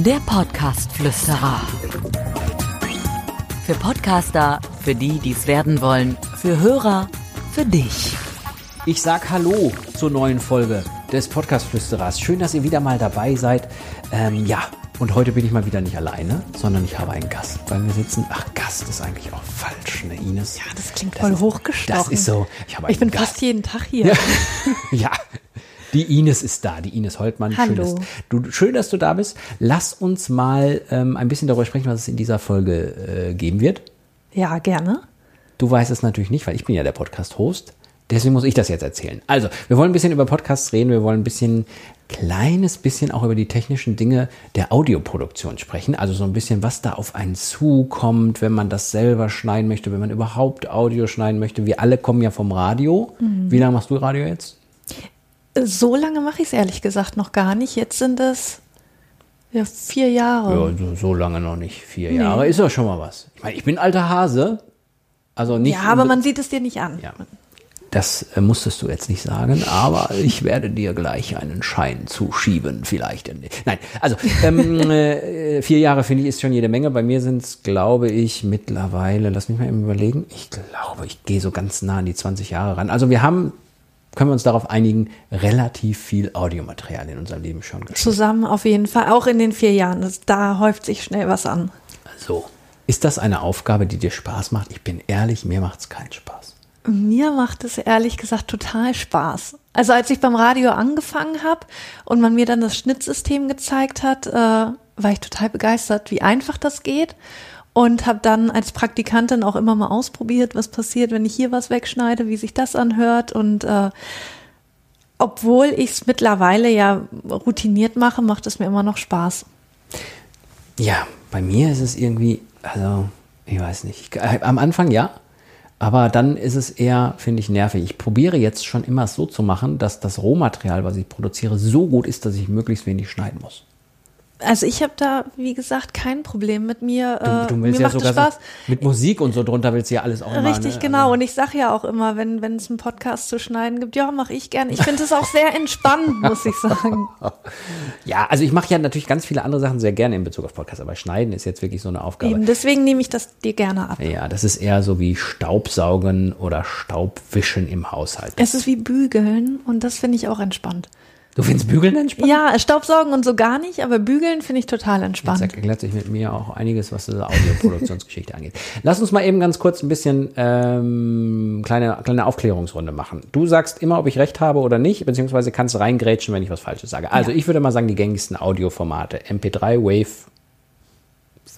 Der Podcast-Flüsterer. Für Podcaster, für die, die es werden wollen, für Hörer, für dich. Ich sag Hallo zur neuen Folge des Podcast-Flüsterers. Schön, dass ihr wieder mal dabei seid. Ähm, ja, und heute bin ich mal wieder nicht alleine, sondern ich habe einen Gast bei mir sitzen. Ach, Gast ist eigentlich auch falsch, ne, Ines? Ja, das klingt voll hochgestochen. Das ist so. Ich, ich bin Gast. fast jeden Tag hier. Ja. Die Ines ist da, die Ines Holtmann. Hallo. Schön, dass, du, schön, dass du da bist. Lass uns mal ähm, ein bisschen darüber sprechen, was es in dieser Folge äh, geben wird. Ja, gerne. Du weißt es natürlich nicht, weil ich bin ja der Podcast-Host. Deswegen muss ich das jetzt erzählen. Also, wir wollen ein bisschen über Podcasts reden. Wir wollen ein bisschen, kleines bisschen auch über die technischen Dinge der Audioproduktion sprechen. Also so ein bisschen, was da auf einen zukommt, wenn man das selber schneiden möchte, wenn man überhaupt Audio schneiden möchte. Wir alle kommen ja vom Radio. Mhm. Wie lange machst du Radio jetzt? So lange mache ich es ehrlich gesagt noch gar nicht. Jetzt sind es ja, vier Jahre. Ja, so, lange noch nicht. Vier nee. Jahre ist ja schon mal was. Ich meine, ich bin alter Hase. Also nicht. Ja, aber man sieht es dir nicht an. Ja. Das äh, musstest du jetzt nicht sagen, aber ich werde dir gleich einen Schein zuschieben, vielleicht. Nein, also ähm, äh, vier Jahre finde ich ist schon jede Menge. Bei mir sind es, glaube ich, mittlerweile, lass mich mal eben überlegen, ich glaube, ich gehe so ganz nah an die 20 Jahre ran. Also wir haben können wir uns darauf einigen, relativ viel Audiomaterial in unserem Leben schon geschrieben. Zusammen auf jeden Fall, auch in den vier Jahren. Das, da häuft sich schnell was an. So. Ist das eine Aufgabe, die dir Spaß macht? Ich bin ehrlich, mir macht es keinen Spaß. Mir macht es ehrlich gesagt total Spaß. Also als ich beim Radio angefangen habe und man mir dann das Schnittsystem gezeigt hat, äh, war ich total begeistert, wie einfach das geht und habe dann als Praktikantin auch immer mal ausprobiert, was passiert, wenn ich hier was wegschneide, wie sich das anhört und äh, obwohl ich es mittlerweile ja routiniert mache, macht es mir immer noch Spaß. Ja, bei mir ist es irgendwie, also ich weiß nicht, äh, am Anfang ja, aber dann ist es eher, finde ich, nervig. Ich probiere jetzt schon immer so zu machen, dass das Rohmaterial, was ich produziere, so gut ist, dass ich möglichst wenig schneiden muss. Also ich habe da, wie gesagt, kein Problem mit mir. Du, du willst mir ja sogar Spaß. So, mit Musik und so drunter willst du ja alles auch machen. Richtig, ne? genau. Also und ich sage ja auch immer, wenn wenn es einen Podcast zu schneiden gibt, ja, mache ich gerne. Ich finde es auch sehr entspannend, muss ich sagen. Ja, also ich mache ja natürlich ganz viele andere Sachen sehr gerne in Bezug auf Podcasts, aber Schneiden ist jetzt wirklich so eine Aufgabe. Eben, deswegen nehme ich das dir gerne ab. Ja, das ist eher so wie Staubsaugen oder Staubwischen im Haushalt. Es ist wie Bügeln und das finde ich auch entspannt. Du findest Bügeln entspannt? Ja, Staubsaugen und so gar nicht, aber Bügeln finde ich total entspannt. Jetzt erklärt sich mit mir auch einiges, was diese Audioproduktionsgeschichte angeht. Lass uns mal eben ganz kurz ein bisschen ähm, kleine, kleine Aufklärungsrunde machen. Du sagst immer, ob ich recht habe oder nicht, beziehungsweise kannst reingrätschen, wenn ich was Falsches sage. Also ja. ich würde mal sagen, die gängigsten Audioformate. MP3, Wave,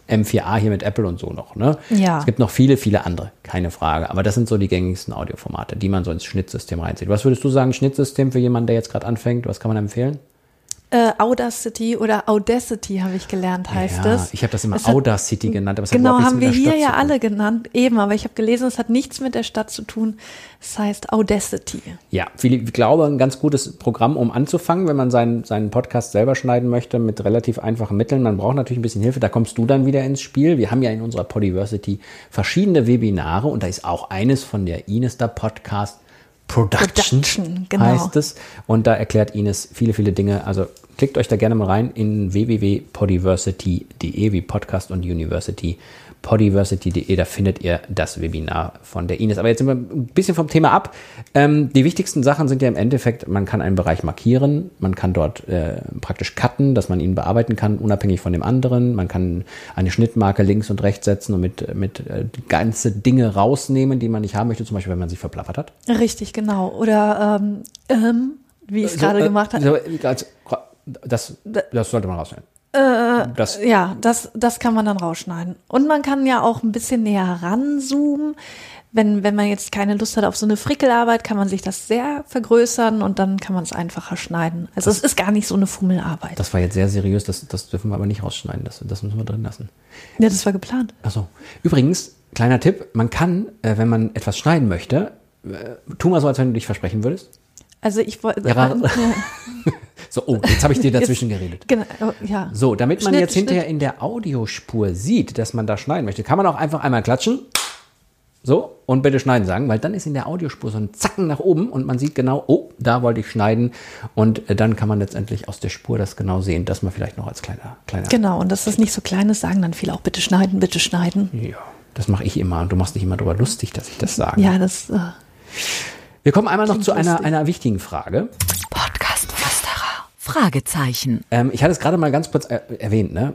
M4A hier mit Apple und so noch. Ne? Ja. Es gibt noch viele, viele andere, keine Frage. Aber das sind so die gängigsten Audioformate, die man so ins Schnittsystem reinzieht. Was würdest du sagen, Schnittsystem für jemanden, der jetzt gerade anfängt? Was kann man empfehlen? Äh, Audacity oder Audacity habe ich gelernt, heißt ja, es. Ich habe das immer es Audacity genannt, aber es genau, hat haben wir hier ja alle genannt, eben, aber ich habe gelesen, es hat nichts mit der Stadt zu tun. Es heißt Audacity. Ja, ich glaube, ein ganz gutes Programm, um anzufangen, wenn man seinen, seinen Podcast selber schneiden möchte, mit relativ einfachen Mitteln. Man braucht natürlich ein bisschen Hilfe, da kommst du dann wieder ins Spiel. Wir haben ja in unserer Podiversity verschiedene Webinare und da ist auch eines von der Inesta Podcast Production, Production genau. heißt es. Und da erklärt Ines viele, viele Dinge. Also klickt euch da gerne mal rein in www.podiversity.de wie Podcast und University. Podiversity.de, da findet ihr das Webinar von der Ines. Aber jetzt sind wir ein bisschen vom Thema ab. Ähm, die wichtigsten Sachen sind ja im Endeffekt, man kann einen Bereich markieren, man kann dort äh, praktisch cutten, dass man ihn bearbeiten kann, unabhängig von dem anderen. Man kann eine Schnittmarke links und rechts setzen und mit, mit äh, ganze Dinge rausnehmen, die man nicht haben möchte, zum Beispiel, wenn man sich verplappert hat. Richtig, genau. Oder ähm, ähm, wie ich es so, gerade äh, gemacht habe. So, das, das sollte man rausnehmen. Äh, das. Ja, das, das kann man dann rausschneiden. Und man kann ja auch ein bisschen näher ranzoomen. Wenn, wenn man jetzt keine Lust hat auf so eine Frickelarbeit, kann man sich das sehr vergrößern und dann kann man es einfacher schneiden. Also das, es ist gar nicht so eine Fummelarbeit. Das war jetzt sehr seriös, das, das dürfen wir aber nicht rausschneiden. Das, das müssen wir drin lassen. Ja, das war geplant. Achso. Übrigens, kleiner Tipp, man kann, äh, wenn man etwas schneiden möchte, äh, tu mal so, als wenn du dich versprechen würdest. Also ich wollte. Ja, so, oh, jetzt habe ich dir dazwischen jetzt, geredet. Genau, ja. So, damit man Schnitt, jetzt hinterher Schnitt. in der Audiospur sieht, dass man da schneiden möchte, kann man auch einfach einmal klatschen. so und bitte schneiden sagen, weil dann ist in der Audiospur so ein Zacken nach oben und man sieht genau, oh, da wollte ich schneiden und äh, dann kann man letztendlich aus der Spur das genau sehen, das mal vielleicht noch als kleiner, kleiner. Genau, und dass das nicht so kleines sagen dann viele auch bitte schneiden, bitte schneiden. Ja, das mache ich immer und du machst dich immer darüber lustig, dass ich das sage. Ja, das. Äh, Wir kommen einmal noch zu einer, einer wichtigen Frage. Fragezeichen. Ähm, ich hatte es gerade mal ganz kurz er erwähnt, ne?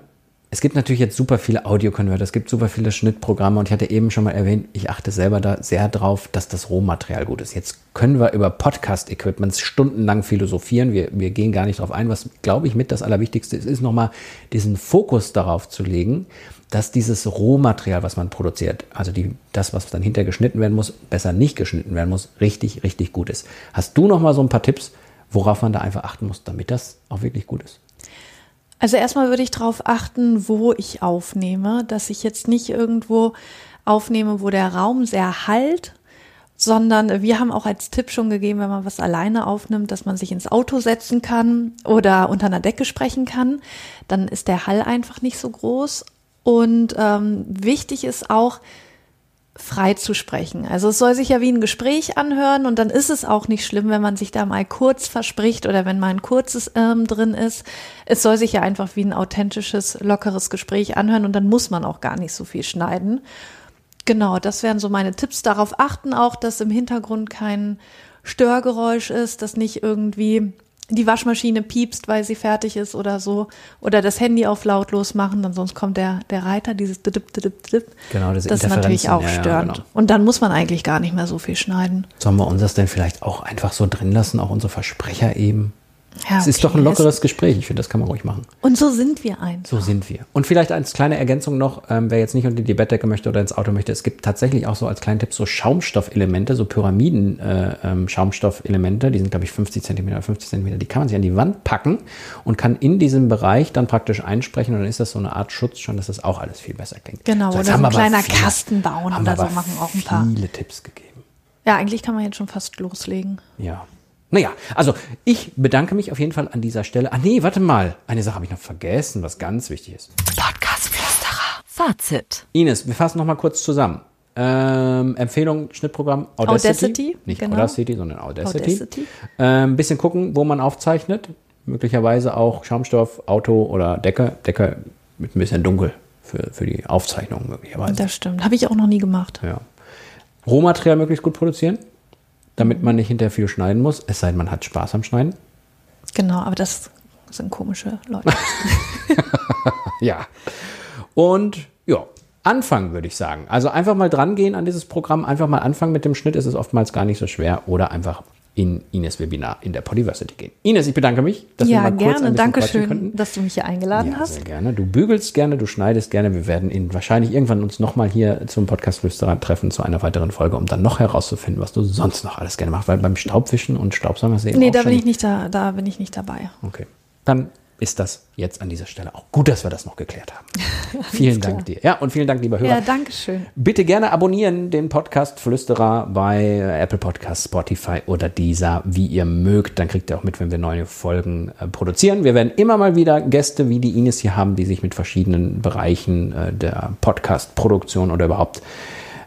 Es gibt natürlich jetzt super viele Audiokonverter, es gibt super viele Schnittprogramme und ich hatte eben schon mal erwähnt, ich achte selber da sehr drauf, dass das Rohmaterial gut ist. Jetzt können wir über Podcast-Equipments stundenlang philosophieren. Wir, wir gehen gar nicht drauf ein. Was, glaube ich, mit das Allerwichtigste ist, ist nochmal diesen Fokus darauf zu legen, dass dieses Rohmaterial, was man produziert, also die, das, was dann hinterher geschnitten werden muss, besser nicht geschnitten werden muss, richtig, richtig gut ist. Hast du noch mal so ein paar Tipps, worauf man da einfach achten muss, damit das auch wirklich gut ist? Also erstmal würde ich darauf achten, wo ich aufnehme, dass ich jetzt nicht irgendwo aufnehme, wo der Raum sehr halt, sondern wir haben auch als Tipp schon gegeben, wenn man was alleine aufnimmt, dass man sich ins Auto setzen kann oder unter einer Decke sprechen kann. Dann ist der Hall einfach nicht so groß. Und ähm, wichtig ist auch, frei zu sprechen. Also es soll sich ja wie ein Gespräch anhören und dann ist es auch nicht schlimm, wenn man sich da mal kurz verspricht oder wenn mal ein kurzes ähm, drin ist. Es soll sich ja einfach wie ein authentisches, lockeres Gespräch anhören und dann muss man auch gar nicht so viel schneiden. Genau, das wären so meine Tipps. Darauf achten auch, dass im Hintergrund kein Störgeräusch ist, dass nicht irgendwie die Waschmaschine piepst, weil sie fertig ist oder so. Oder das Handy auf lautlos machen, dann sonst kommt der, der Reiter, dieses dip, dip, dip. Genau, diese Das ist natürlich auch ja, ja, störend. genau. Und dann muss man eigentlich gar nicht mehr so viel schneiden. Sollen wir uns das denn vielleicht auch einfach so drin lassen, auch unsere Versprecher eben? Ja, Es ist doch ein lockeres Gespräch. Ich finde, das kann man ruhig machen. Und so sind wir ein. So sind wir. Und vielleicht als kleine Ergänzung noch, ähm, wer jetzt nicht unter die Bettdecke möchte oder ins Auto möchte, es gibt tatsächlich auch so als kleinen Tipp so Schaumstoffelemente, so Pyramiden-Schaumstoffelemente, die sind, glaube ich, 50 Zentimeter, 50 Zentimeter, die kann man sich an die Wand packen und kann in diesem Bereich dann praktisch einsprechen und dann ist das so eine Art Schutz schon, dass das auch alles viel besser klingt. Genau, jetzt oder so ein kleiner viele- Kasten bauen oder so machen auch ein paar. Viele Tipps gegeben. Ja, eigentlich kann man jetzt schon fast loslegen. Ja. Naja, also ich bedanke mich auf jeden Fall an dieser Stelle. Ah nee, warte mal. Eine Sache habe ich noch vergessen, was ganz wichtig ist. Podcast-Flüsterer. Fazit. Ines, wir fassen noch mal kurz zusammen. Ähm, Empfehlung, Schnittprogramm Audacity. Audacity, Nicht genau. Audacity, sondern Audacity. Audacity. Ähm, bisschen gucken, wo man aufzeichnet. Möglicherweise auch Schaumstoff, Auto oder Decke. Decke mit ein bisschen dunkel für, für die Aufzeichnung möglicherweise. Das stimmt. Habe ich auch noch nie gemacht. Ja. Rohmaterial möglichst gut produzieren, damit man nicht hinterher viel schneiden muss. Es sei denn, man hat Spaß am Schneiden. Genau, aber das sind komische Leute. Ja. Und ja, anfangen würde ich sagen. Also einfach mal dran gehen an dieses Programm, einfach mal anfangen mit dem Schnitt, es ist oftmals gar nicht so schwer oder einfach in Ines Webinar in der Polyversity gehen. Ines, ich bedanke mich, dass wir ja, mal kurz gerne. ein bisschen Danke schön, könnten. dass du mich hier eingeladen Ja, hast. sehr gerne. Du bügelst gerne, du schneidest gerne. Wir werden ihn wahrscheinlich irgendwann uns nochmal hier zum Podcast Flüsterer treffen zu einer weiteren Folge, um dann noch herauszufinden, was du sonst noch alles gerne machst. Weil beim Staubwischen und Staubsaugen sehen Nee, auch da schon bin ich nicht da, da bin ich nicht dabei. Okay. Dann ist das jetzt an dieser Stelle auch gut, dass wir das noch geklärt haben. vielen Dank dir. Ja, und vielen Dank, lieber Hörer. Ja, danke schön. Bitte gerne abonnieren den Podcast Flüsterer bei Apple Podcasts, Spotify oder dieser, wie ihr mögt. Dann kriegt ihr auch mit, wenn wir neue Folgen äh, produzieren. Wir werden immer mal wieder Gäste wie die Ines hier haben, die sich mit verschiedenen Bereichen äh, der Podcast-Produktion oder überhaupt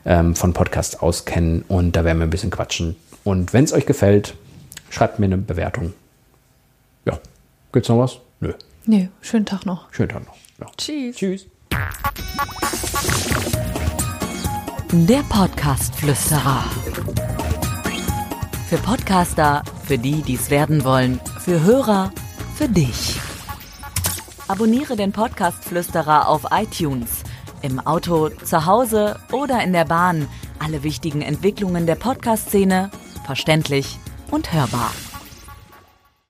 ähm, von Podcasts auskennen. Und da werden wir ein bisschen quatschen. Und wenn es euch gefällt, schreibt mir eine Bewertung. Ja. Gibt's noch was? Nö. Nee, schönen Tag noch. Schönen Tag noch. Ja. Tschüss. Tschüss. Der Podcast-Flüsterer. Für Podcaster, für die, die es werden wollen, für Hörer, für dich. Abonniere den Podcast-Flüsterer auf iTunes. Im Auto, zu Hause oder in der Bahn. Alle wichtigen Entwicklungen der Podcast-Szene verständlich und hörbar.